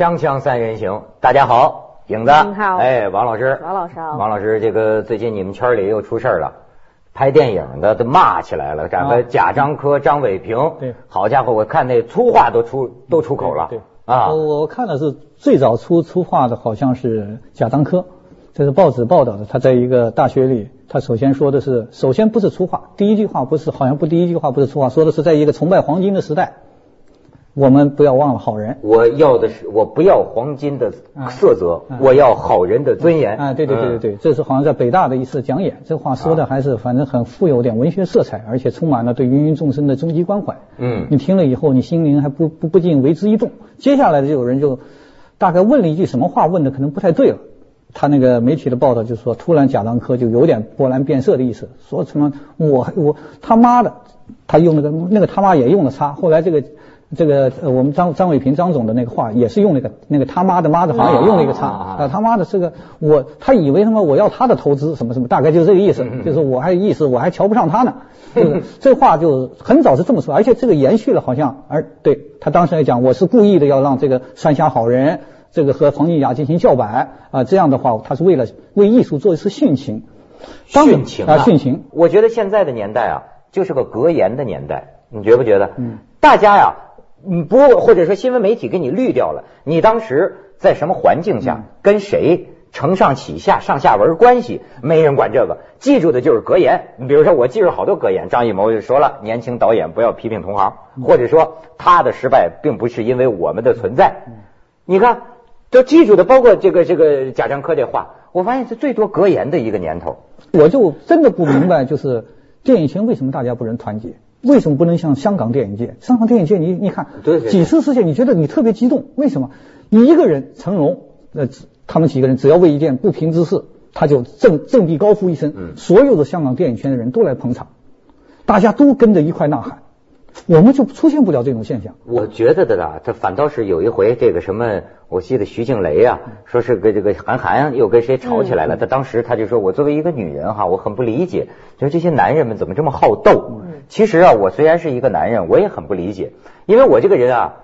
锵锵三人行，大家好，影子，哎，王老师，王老师好。王老师，这个最近你们圈里又出事儿了，拍电影的都骂起来了，咱们啊。贾樟柯、张伟平，对。好家伙，我看那粗话都出都出口了，对，对。啊，我我看的是最早出粗话的，好像是贾樟柯，这是报纸报道的。他在一个大学里，他首先说的是，首先不是粗话，第一句话不是，好像不第一句话不是粗话，说的是在一个崇拜黄金的时代，我们不要忘了好人。我要的是我不要黄金的色泽，嗯我要好人的尊严，啊，对对对对嗯，对，这是好像在北大的一次讲演，这话说的还是反正很富有点文学色彩，而且充满了对芸芸众生的终极关怀。嗯你听了以后，你心灵还不不不禁为之一动。接下来就有人就大概问了一句什么话，问的可能不太对了。他那个媒体的报道就说，突然贾樟柯就有点波澜变色的意思，说什么我我他妈的，他用那个那个他妈也用了叉。后来这个这个呃我们张张伟平张总的那个话也是用那个那个他妈的妈的，好像也用了一个叉啊啊他妈的这个我他以为他妈我要他的投资什么什么，大概就是这个意思，就是我还意思我还瞧不上他呢。就是这话就很早是这么说，而且这个延续了好像，而对他当时来讲，我是故意的要让这个三峡好人这个和黄金雅进行叫板啊，这样的话他是为了为艺术做一次殉情，当殉情啊殉情。我觉得现在的年代啊，就是个格言的年代，你觉不觉得？嗯，大家呀，嗯，不，或者说新闻媒体给你滤掉了，你当时在什么环境下，嗯跟谁承上启下、上下文关系，没人管这个，记住的就是格言。你比如说，我记住好多格言，张艺谋就说了，年轻导演不要批评同行，嗯或者说他的失败并不是因为我们的存在。嗯你看，都记住的，包括这个这个贾樟柯这话，我发现是最多格言的一个年头。我就真的不明白，就是电影圈为什么大家不能团结？为什么不能像香港电影界？香港电影界你你看对对对几次事件，你觉得你特别激动，为什么？你一个人成龙，呃，他们几个人只要为一件不平之事，他就振振臂高呼一声，嗯所有的香港电影圈的人都来捧场，大家都跟着一块呐喊，我们就出现不了这种现象。我觉得的啦，这反倒是有一回这个什么，我记得徐静蕾啊，说是跟这个韩寒又跟谁吵起来了。他当时他就说，我作为一个女人哈，我很不理解，就是这些男人们怎么这么好斗。其实啊，我虽然是一个男人，我也很不理解，因为我这个人啊，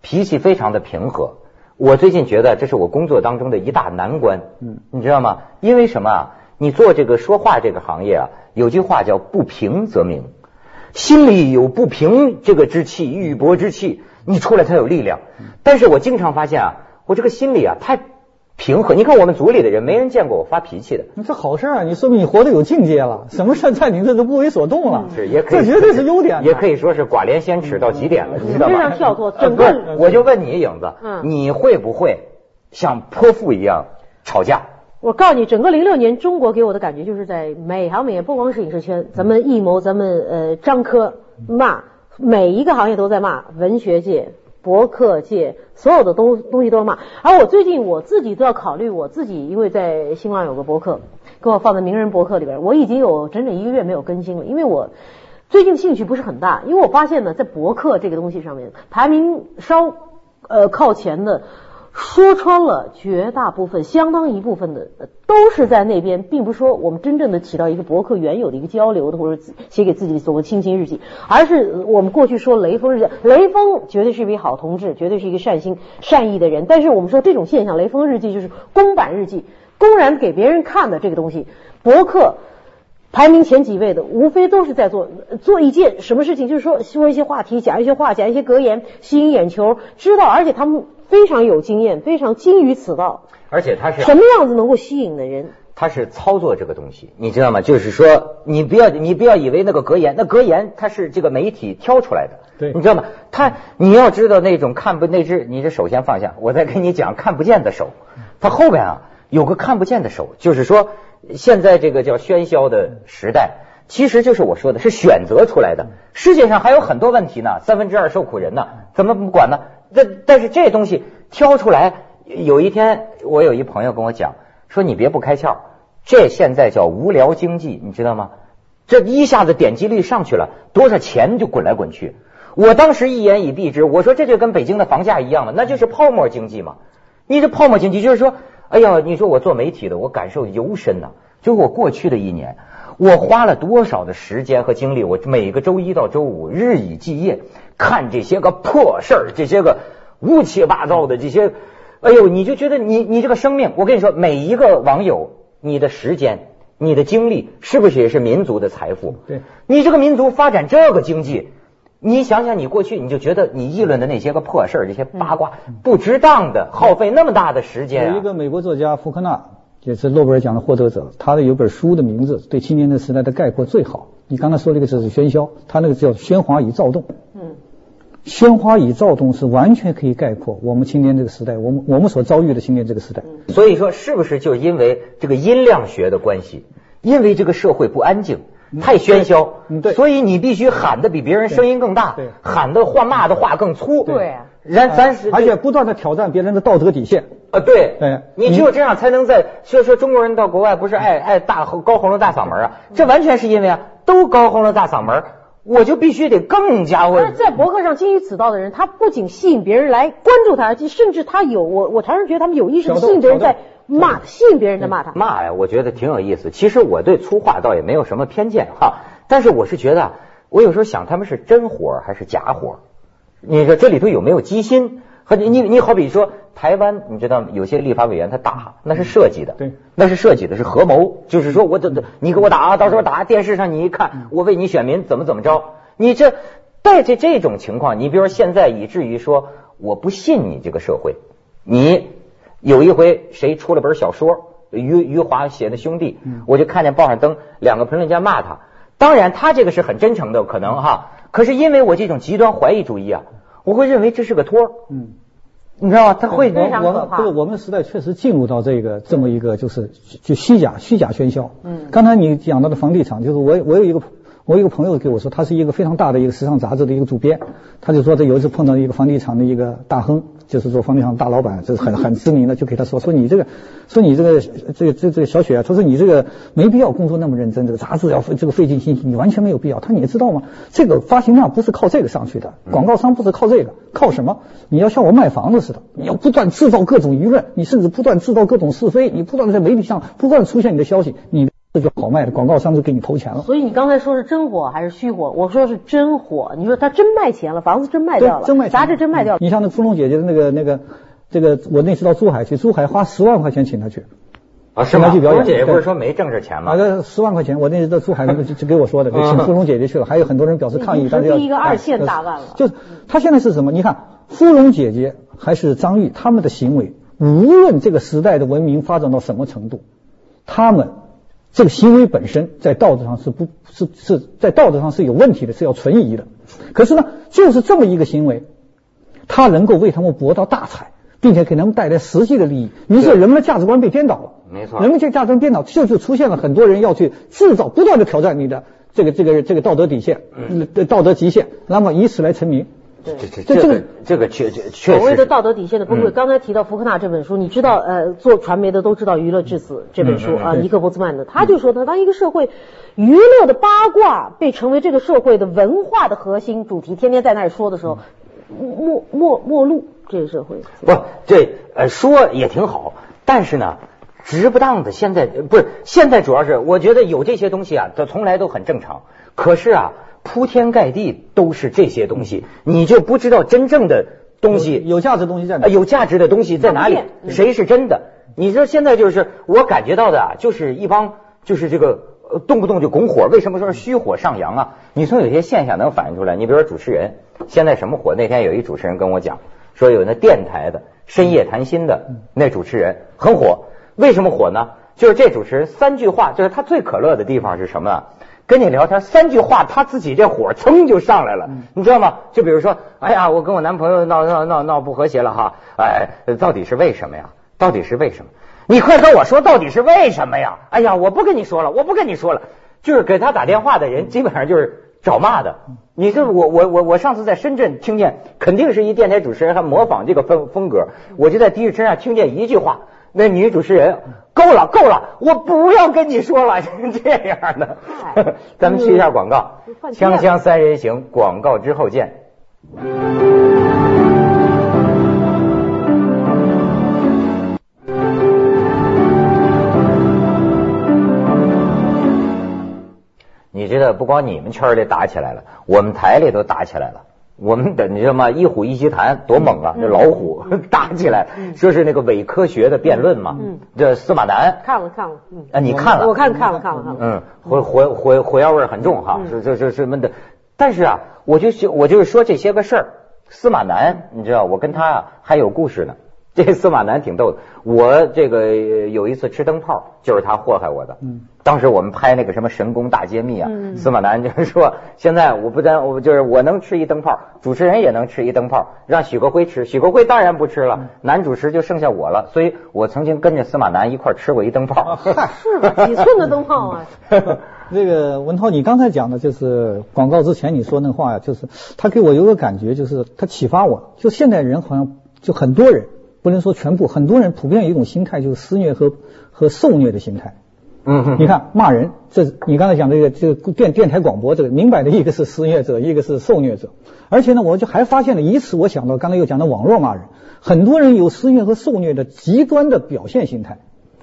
脾气非常的平和。我最近觉得这是我工作当中的一大难关，嗯，你知道吗？因为什么啊？你做这个说话这个行业啊，有句话叫不平则鸣。心里有不平这个之气、郁薄之气，你出来才有力量。但是我经常发现啊，我这个心里啊太平和。你看我们组里的人，没人见过我发脾气的。那这好事啊！你说明你活得有境界了，什么事在你这都不为所动了，是，也可以，这绝对是优点。也可以说是寡廉鲜耻到极点了，你知道吗？非常跳脱呃整个我就问你，影子，嗯你会不会像泼妇一样吵架？我告诉你，整个零六年中国给我的感觉就是在每行每业，不光是影视圈，咱们艺谋，咱们呃张科骂，每一个行业都在骂，文学界、博客界，所有的东东西都要骂。而我最近我自己都要考虑，我自己因为在新浪有个博客，给我放在名人博客里边，我已经有整整一个月没有更新了，因为我。最近兴趣不是很大，因为我发现呢，在博客这个东西上面，排名稍呃靠前的，说穿了，绝大部分、相当一部分的都是在那边，并不是说我们真正的起到一个博客原有的一个交流的，或者写给自己所谓亲情日记，而是我们过去说雷锋日记，雷锋绝对是一位好同志，绝对是一个善心善意的人，但是我们说这种现象，雷锋日记就是公版日记，公然给别人看的这个东西，博客。排名前几位的，无非都是在做做一件什么事情，就是说说一些话题，讲一些话，讲一些格言，吸引眼球，知道，而且他们非常有经验，非常精于此道。而且他是啊什么样子能够吸引的人？他是操作这个东西，你知道吗？就是说，你不要你不要以为那个格言，那格言它是这个媒体挑出来的，对你知道吗？他你要知道那种看不那只，你这手先放下，我再跟你讲看不见的手，它后边啊有个看不见的手，就是说现在这个叫喧嚣的时代，其实就是我说的是选择出来的。世界上还有很多问题呢，三分之二受苦人呢，怎么不管呢？但但是这东西挑出来，有一天我有一朋友跟我讲。说你别不开窍，这现在叫无聊经济，你知道吗？这一下子点击率上去了，多少钱就滚来滚去。我当时一言以蔽之，我说这就跟北京的房价一样了，那就是泡沫经济嘛。你这泡沫经济就是说，哎呀，你说我做媒体的，我感受尤深呐、就我过去的一年，我花了多少的时间和精力，我每个周一到周五日以继夜看这些个破事儿，这些个乌七八糟的这些。哎呦，你就觉得你你这个生命，我跟你说，每一个网友，你的时间、你的精力，是不是也是民族的财富？对，你这个民族发展这个经济，你想想，你过去你就觉得你议论的那些个破事儿、这些八卦不值当的，耗费那么大的时间、啊。有一个美国作家福克纳，也是诺贝尔奖的获得者，他的有本书的名字对青年的时代的概括最好。你刚才说那个字是喧嚣，他那个叫喧哗与躁动。嗯，喧哗与躁动是完全可以概括我们青年这个时代，我们我们所遭遇的青年这个时代。所以说，是不是就因为这个音量学的关系？因为这个社会不安静，太喧嚣，嗯对。所以你必须喊的比别人声音更大喊的话骂的话更粗。对。然咱咱是而且不断的挑战别人的道德底线。啊，对，对。你只有这样才能在，所以说中国人到国外不是爱爱大吼高喉咙大嗓门啊，这完全是因为啊，都高喉咙大嗓门，我就必须得更加会在博客上精于此道的人，他不仅吸引别人来关注他，甚至他有我我常常觉得他们有意识的吸引别人在挑骂，吸引别人在骂他。骂呀，我觉得挺有意思。其实我对粗话倒也没有什么偏见哈，但是我是觉得啊，我有时候想他们是真火还是假火？你说这里头有没有机心？和你你你好比说台湾，你知道有些立法委员他打那是设计的，对，那是设计的，是合谋，就是说我这这你给我打啊，到时候打电视上你一看，我为你选民怎么怎么着，你这带着这种情况，你比如说现在以至于说我不信你这个社会，你有一回谁出了本小说，余余华写的《兄弟》，我就看见报上登两个评论家骂他，当然他这个是很真诚的，可能哈，可是因为我这种极端怀疑主义啊，我会认为这是个托儿，嗯。你知道吗？他会我我们这个我们时代确实进入到这个这么一个就是就虚假虚假喧嚣。嗯刚才你讲到的房地产，就是我我有一个我一个朋友给我说，他是一个非常大的一个时尚杂志的一个主编，他就说他有一次碰到一个房地产的一个大亨，就是做房地产大老板，这是很很知名的，就给他说说你这个说你这个这个这这个小雪啊，他说你这个没必要工作那么认真，这个杂志要费这个费尽心机，你完全没有必要。他说你知道吗？这个发行量不是靠这个上去的，广告商不是靠这个，靠什么？你要像我卖房子似的，你要不断制造各种舆论，你甚至不断制造各种是非，你不断的在媒体上不断出现你的消息，你这就好卖的，广告商就给你投钱了。所以你刚才说是真火还是虚火？我说是真火。你说他真卖钱了，房子真卖掉了，真卖钱杂志真卖掉了。你像那芙蓉姐姐的那个那个这个，我那次到珠海去，珠海花十万块钱请她去，啊，是吗？去表演芙蓉姐姐不是说没挣着钱吗？啊，这十万块钱，我那次到珠海那个就就给我说的，给请芙蓉姐姐去了，还有很多人表示抗议，但是第一个二线大腕了就是他现在是什么？你看芙蓉姐姐还是张玉他们的行为，无论这个时代的文明发展到什么程度，他们这个行为本身在道德上是不是是在道德上是有问题的，是要存疑的。可是呢，就是这么一个行为，它能够为他们博到大财，并且给他们带来实际的利益。于是人们的价值观被颠倒了。没错人们这价值观颠倒，这就出现了很多人要去制造，不断的挑战你的这个这个这个道德底线，呃道德极限，那么以此来成名。这这这这个这个确确确实所谓的道德底线的崩溃，嗯。刚才提到福克纳这本书，你知道，呃，做传媒的都知道《娱乐至死》这本书啊，尼克波兹曼的，他就说他，当一个社会娱乐的八卦被成为这个社会的文化的核心主题，天天在那儿说的时候，没没没路这个社会。不，这呃说也挺好，但是呢，值不当的现在呃不是现在主要是我觉得有这些东西啊，它从来都很正常。可是啊，铺天盖地都是这些东西，你就不知道真正的东西有有价值的东西在哪呃？有价值的东西在哪里谁是真的？你说现在就是我感觉到的啊，就是一帮就是这个呃动不动就拱火，为什么说是虚火上扬啊？你从有些现象能反映出来。你比如说主持人，现在什么火？那天有一主持人跟我讲，说有那电台的深夜谈心的那主持人很火，为什么火呢？就是这主持人三句话，就是他最可乐的地方是什么啊？跟你聊天三句话，他自己这火噌就上来了，你知道吗？就比如说，哎呀，我跟我男朋友闹闹闹闹不和谐了哈，哎，到底是为什么呀？到底是为什么？你快跟我说，到底是为什么呀？哎呀，我不跟你说了，我不跟你说了，就是给他打电话的人基本上就是找骂的。你这我我我我上次在深圳听见，肯定是一电台主持人还模仿这个风风格，我就在的士车上听见一句话，那女主持人够了够了，我不要跟你说了，这样的嗨。咱们去一下广告锵锵三人行，广告之后见。你知道，不光你们圈里打起来了，我们台里都打起来了。我们等你知道吗？一虎一席谈多猛啊！这老虎 打起来，说是那个伪科学的辩论嘛。嗯这司马南看了看了，嗯，啊，你看了？我看看了看了看了，嗯，火火火火药味儿很重哈，嗯是这这什么的。但是啊，我就就我就是说这些个事儿，司马南，你知道，我跟他啊还有故事呢。这司马南挺逗的，我这个呃有一次吃灯泡，就是他祸害我的。嗯，当时我们拍那个什么神功大揭秘啊，嗯司马南就是说，现在我不但我就是我能吃一灯泡，主持人也能吃一灯泡，让许国辉吃，许国辉当然不吃嗯了，男主持就剩下我了，所以我曾经跟着司马南一块吃过一灯泡。是吧？几寸的灯泡啊？那个文涛，你刚才讲的就是广告之前你说那话呀，就是他给我有个感觉，就是他启发我，就现代人好像就很多人，不能说全部，很多人普遍有一种心态，就是施虐和和受虐的心态。嗯哼你看骂人，这你刚才讲这个这个电电台广播，这个明摆的一个是施虐者，一个是受虐者。而且呢，我就还发现了，以此我想到刚才又讲的网络骂人，很多人有施虐和受虐的极端的表现心态，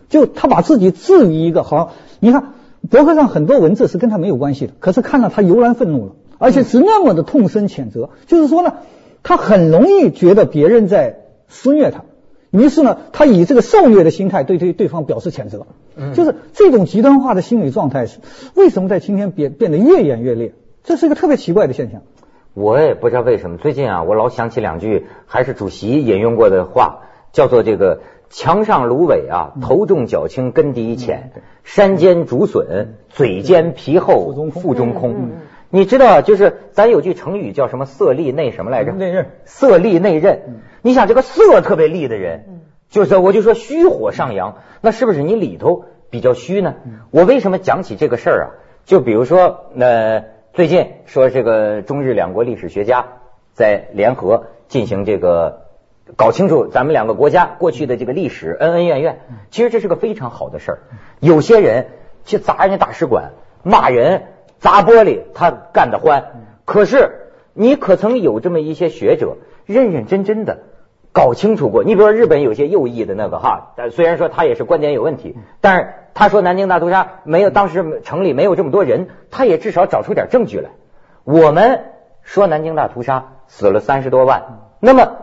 就他把自己置于一个好像，你看博客上很多文字是跟他没有关系的，可是看到他油然愤怒了，而且是那么的痛声谴责，就是说呢，他很容易觉得别人在施虐他。于是呢，他以这个受虐的心态对对对方表示谴责，就是这种极端化的心理状态是为什么在今天变变得越演越烈？这是一个特别奇怪的现象。我也不知道为什么，最近啊，我老想起两句还是主席引用过的话，叫做这个“墙上芦苇啊，头重脚轻根底浅，山间竹笋，嘴尖皮厚腹中空腹中空”嗯嗯嗯你知道，就是咱有句成语叫什么“色厉内什么来着”？内荏色厉内荏。你想这个色特别厉的人，就是我就说虚火上扬，那是不是你里头比较虚呢？我为什么讲起这个事儿啊？就比如说，呃，最近说这个中日两国历史学家在联合进行这个搞清楚咱们两个国家过去的这个历史恩恩怨怨，其实这是个非常好的事儿。有些人去砸人家大使馆，骂人、砸玻璃，他干得欢。可是你可曾有这么一些学者，认认真真的搞清楚过？你比如说日本有些右翼的那个哈，但虽然说他也是观点有问题，但是他说南京大屠杀没有当时城里没有这么多人，他也至少找出点证据来。我们说南京大屠杀死了三十多万，那么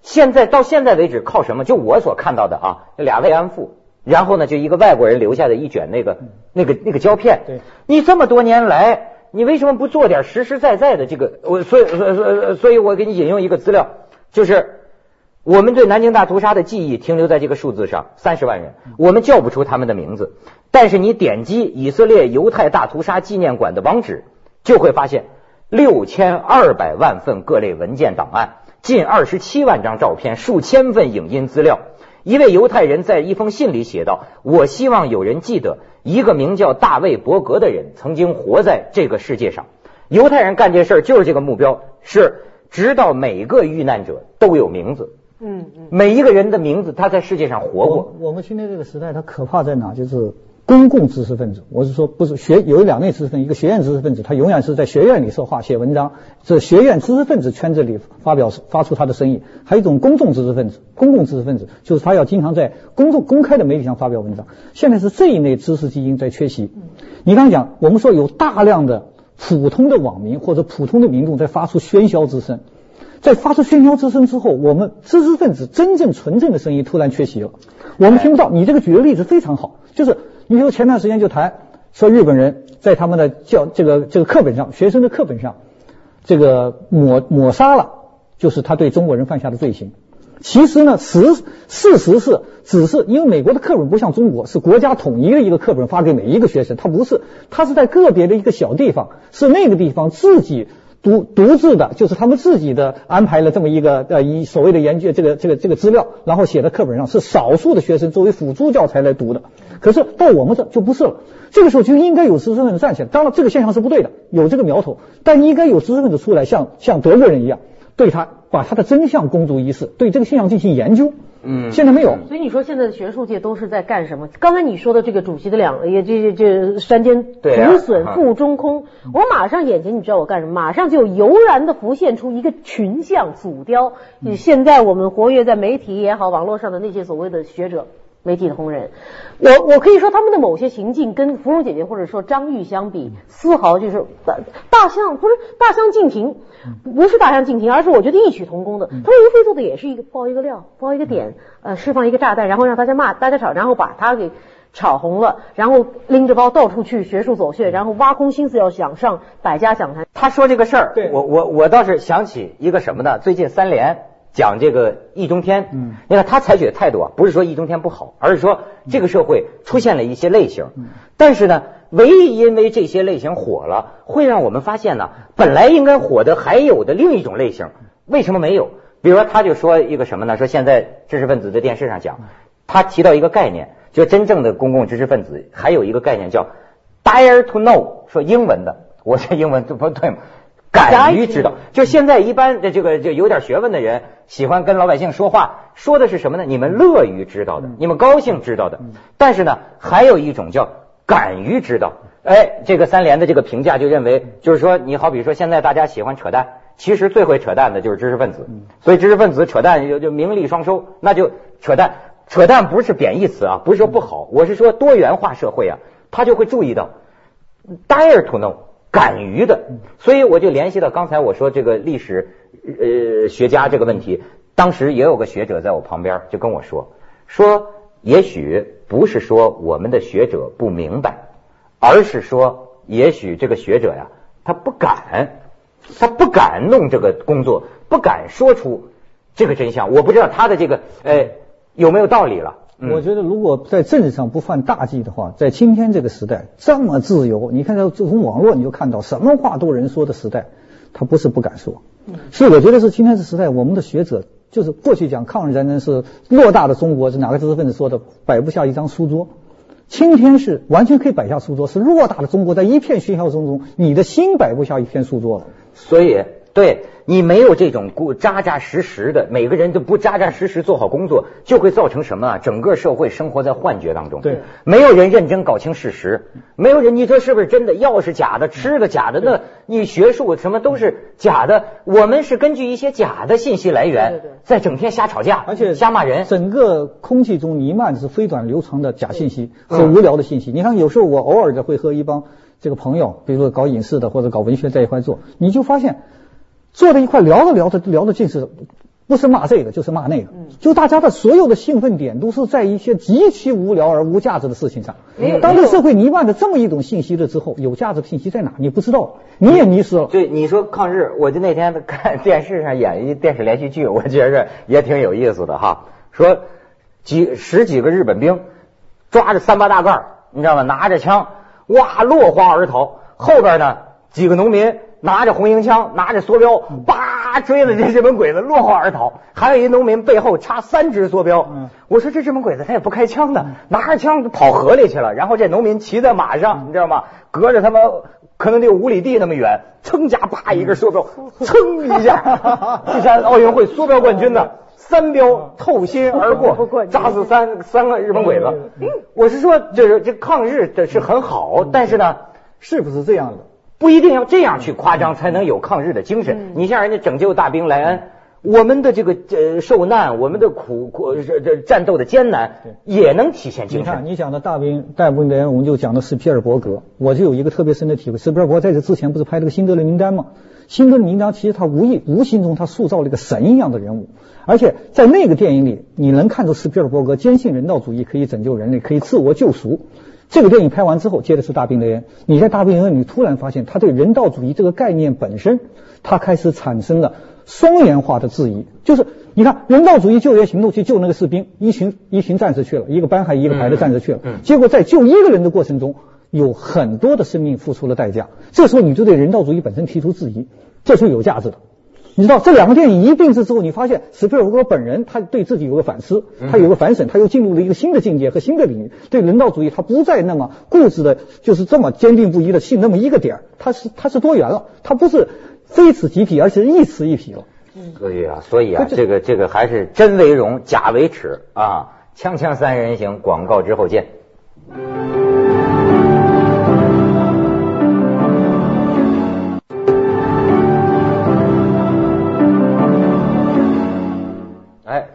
现在到现在为止靠什么？就我所看到的啊，俩慰安妇，然后呢，就一个外国人留下的一卷那个那个那个胶片。对，你这么多年来，你为什么不做点实实在在的这个？我所以所以所以，所以我给你引用一个资料，就是我们对南京大屠杀的记忆停留在这个数字上，三十万人，我们叫不出他们的名字，但是你点击以色列犹太大屠杀纪念馆的网址，就会发现六千二百万份各类文件档案，近二十七万张照片，数千份影音资料。一位犹太人在一封信里写道：“我希望有人记得，一个名叫大卫·伯格的人曾经活在这个世界上。犹太人干这事儿就是这个目标，是直到每个遇难者都有名字，嗯嗯，每一个人的名字，他在世界上活过。我我们今天这个时代，它可怕在哪？就是公共知识分子。我是说，不是学有两类知识分子，一个学院知识分子，他永远是在学院里说话、写文章，这学院知识分子圈子里发表发出他的声音；还有一种公众知识分子，公共知识分子就是他要经常在公众公开的媒体上发表文章。现在是这一类知识基因在缺席。你刚刚讲，我们说有大量的普通的网民或者普通的民众在发出喧嚣之声。在发出喧嚣之声之后，我们知识分子真正纯正的声音突然缺席了，我们听不到。你这个举的例子非常好，就是你比如前段时间就谈说日本人在他们的教这个这个课本上，学生的课本上，这个抹抹杀了，就是他对中国人犯下的罪行。其实呢，实事实是，只是因为美国的课本不像中国是国家统一的一个课本发给每一个学生，它不是，它是在个别的一个小地方，是那个地方自己。独独自的，就是他们自己的安排了这么一个呃，以所谓的研究这个这个这个资料，然后写在课本上，是少数的学生作为辅助教材来读的。可是到我们这就不是了，这个时候就应该有知识分子站起来。当然，这个现象是不对的，有这个苗头，但应该有知识分子出来，像像德国人一样，对他把他的真相公诸于世，对这个现象进行研究。嗯现在没有。所以你说现在的学术界都是在干什么？刚才你说的这个主席的两也这这这山间竹笋啊腹中空，我马上眼前你知道我干什么？马上就油然的浮现出一个群像组雕。现在我们活跃在媒体也好，网络上的那些所谓的学者，媒体的红人。我我可以说他们的某些行径跟芙蓉姐姐或者说张玉相比，丝毫就是大大相不是大相径庭，不是大相径庭，而是我觉得异曲同工的。他们无非做的也是一个爆一个料，爆一个点，呃，释放一个炸弹，然后让大家骂，大家吵，然后把他给炒红了，然后拎着包到处去学术走穴，然后挖空心思要想上百家讲坛。他说这个事儿对，我我我倒是想起一个什么呢？最近三联讲这个易中天，嗯你看他采取的态度啊，不是说易中天不好，而是说这个社会出现了一些类型，但是呢，唯一因为这些类型火了，会让我们发现呢，本来应该火的还有的另一种类型，为什么没有？比如说，他就说一个什么呢？说现在知识分子在电视上讲，他提到一个概念，就真正的公共知识分子还有一个概念叫 dare to know，说英文的，我这英文这不对吗？敢于知道，就现在一般的这个就有点学问的人喜欢跟老百姓说话，说的是什么呢？你们乐于知道的，你们高兴知道的。但是呢，还有一种叫敢于知道。哎，这个三联的这个评价就认为，就是说，你好比说现在大家喜欢扯淡，其实最会扯淡的就是知识分子，所以知识分子扯淡就就名利双收，那就扯淡。扯淡不是贬义词啊，不是说不好，我是说多元化社会啊，他就会注意到 dare to know。敢于的，所以我就联系到刚才我说这个历史呃学家这个问题，当时也有个学者在我旁边就跟我说，说也许不是说我们的学者不明白，而是说也许这个学者呀他不敢，他不敢弄这个工作，不敢说出这个真相。我不知道他的这个呃有没有道理了。嗯我觉得，如果在政治上不犯大忌的话，在今天这个时代这么自由，你看到从网络你就看到什么话都有人说的时代，他不是不敢说。所以我觉得是今天这时代，我们的学者就是过去讲抗日战争是偌大的中国，是哪个知识分子说的，摆不下一张书桌。今天是完全可以摆下书桌，是偌大的中国，在一片喧嚣声中，你的心摆不下一片书桌了。所以，对你没有这种固扎扎实实的，每个人都不扎扎实实做好工作，就会造成什么啊？整个社会生活在幻觉当中。对，没有人认真搞清事实，没有人，你说是不是真的？药是假的，吃的假的，那你学术什么都是假的。我们是根据一些假的信息来源，在整天瞎吵架，而且瞎骂人。整个空气中弥漫的是飞短流长的假信息和无聊的信息。你看，有时候我偶尔的会和一帮这个朋友，比如说搞影视的或者搞文学在一块做，你就发现坐在一块聊着聊着聊的尽是。不是骂这个，就是骂那个，就大家的所有的兴奋点都是在一些极其无聊而无价值的事情上。当这个社会弥漫着这么一种信息了之后，有价值的信息在哪？你不知道，你也迷失了。对，你说抗日，我就那天看电视上演一电视连续剧，我觉着也挺有意思的哈。说几十几个日本兵抓着三八大盖，你知道吗？拿着枪，哇，落荒而逃。后边呢，几个农民拿着红缨枪，拿着梭镖，叭追了这日本鬼子，落荒而逃。还有一农民背后插三支梭镖。嗯。我说这日本鬼子他也不开枪的，拿着枪跑河里去了。然后这农民骑在马上，你知道吗？隔着他妈可能得有五里地那么远，噌家啪一根梭镖，噌一下，第三奥运会梭镖冠军呢，三镖透心而过，扎死三三个日本鬼子。我是说，就是这抗日的是很好，但是呢，是不是这样的？不一定要这样去夸张才能有抗日的精神。你像人家拯救大兵莱恩。我们的这个呃受难，我们的苦苦这这战斗的艰难，也能体现精神你看，神。你讲的大兵大部分的人，我们就讲的是皮尔伯格，我就有一个特别深的体会。斯皮尔伯格在这之前不是拍了个辛德勒名单吗？辛德勒名单其实他无意无形中他塑造了一个神一样的人物，而且在那个电影里，你能看出斯皮尔伯格坚信人道主义可以拯救人类，可以自我救赎。这个电影拍完之后，接的是大兵雷恩。你在大兵雷恩，你突然发现他对人道主义这个概念本身，他开始产生了双元化的质疑。就是你看，人道主义救援行动去救那个士兵，一群一群战士去了，一个班还一个排的战士去了，结果在救一个人的过程中，有很多的生命付出了代价。这时候你就对人道主义本身提出质疑，这是有价值的。你知道这两个电影一并置之后，你发现斯皮尔伯格本人他对自己有个反思，他有个反省，他又进入了一个新的境界和新的领域。对人道主义，他不再那么固执的，就是这么坚定不移的信那么一个点儿，他是他是多元了，他不是非此即彼，而是一此一彼了。所以啊，所以啊，这这个这个还是真为荣，假为耻啊！锵锵三人行，广告之后见。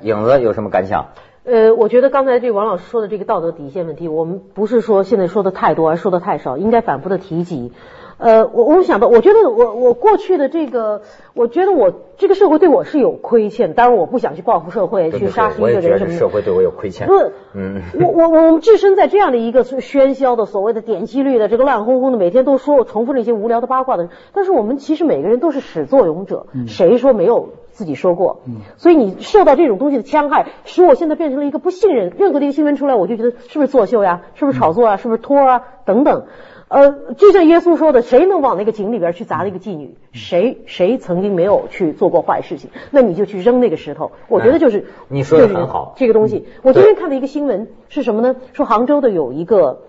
影子有什么感想？呃，我觉得刚才这王老师说的这个道德底线问题，我们不是说现在说的太多，而说的太少，应该反复的提及。呃，我我想到，我觉得我我过去的这个，我觉得我这个社会对我是有亏欠，当然我不想去报复社会，去杀死一个人什么的。社会对我有亏欠。不，嗯，我我我们置身在这样的一个喧嚣的所谓的点击率的这个乱哄哄的，每天都说重复那些无聊的八卦的，但是我们其实每个人都是始作俑者，谁说没有自己说过？所以你受到这种东西的戕害，使我现在变成了一个不信任任何的一个新闻出来，我就觉得是不是作秀呀？是不是炒作啊？是不是托啊？等等。呃，就像耶稣说的，谁能往那个井里边去砸那个妓女？谁谁曾经没有去做过坏事情？那你就去扔那个石头。我觉得就是你说的很好，这个东西。我今天看了一个新闻，是什么呢？说杭州的有一个，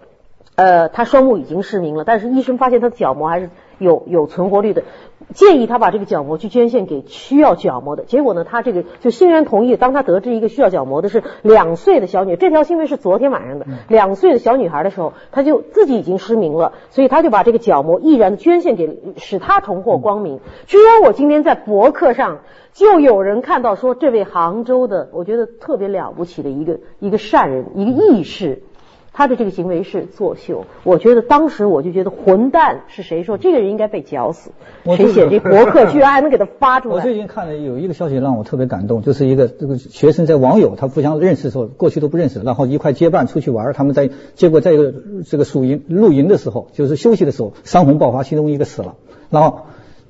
呃，他双目已经失明了，但是医生发现他的角膜还是有有存活率的。建议他把这个角膜去捐献给需要角膜的，结果呢，他这个就欣然同意。当他得知一个需要角膜的是两岁的小女，这条新闻是昨天晚上的，两岁的小女孩的时候，他就自己已经失明了，所以他就把这个角膜毅然的捐献给，使他重获光明。居然我今天在博客上就有人看到说，这位杭州的，我觉得特别了不起的一个一个善人，一个义士。他的这个行为是作秀，我觉得当时我就觉得混蛋是谁说这个人应该被绞死？谁写这博客居然还能给他发出来？我最近看了有一个消息让我特别感动，就是一个这个学生在网友他互相认识的时候，过去都不认识，然后一块结伴出去玩，他们在结果在一个这个宿营露营的时候，就是休息的时候，山洪爆发，其中一个死了，然后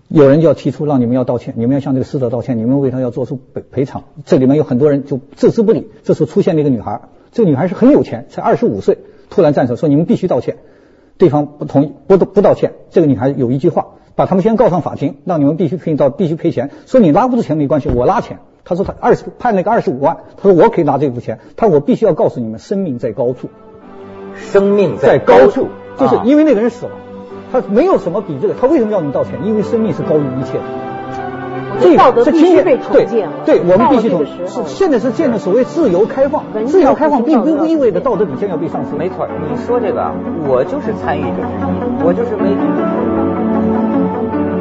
有人就要提出让你们要道歉，你们要向这个死者道歉，你们为他要做出赔赔偿，这里面有很多人就置之不理，这时候出现了一个女孩。这个女孩是很有钱，才二十五岁，突然站出来说：“你们必须道歉。”对方不同意，不不道歉。这个女孩有一句话，把他们先告上法庭，让你们必须赔到必须赔钱。说你拉不出钱没关系，我拉钱。他说他二十判那个二十五万，他说我可以拿这部钱。他说我必须要告诉你们，生命在高处，生命在高处，就是因为那个人死了，他没有什么比这个，他为什么要你道歉？因为生命是高于一切的。这道德必须被重建对，我们必须从是现在是建立所谓自由开放，自由开放并不意味着道德底线要被丧失。没错，你说这个，我就是参与者之一，我就是媒体。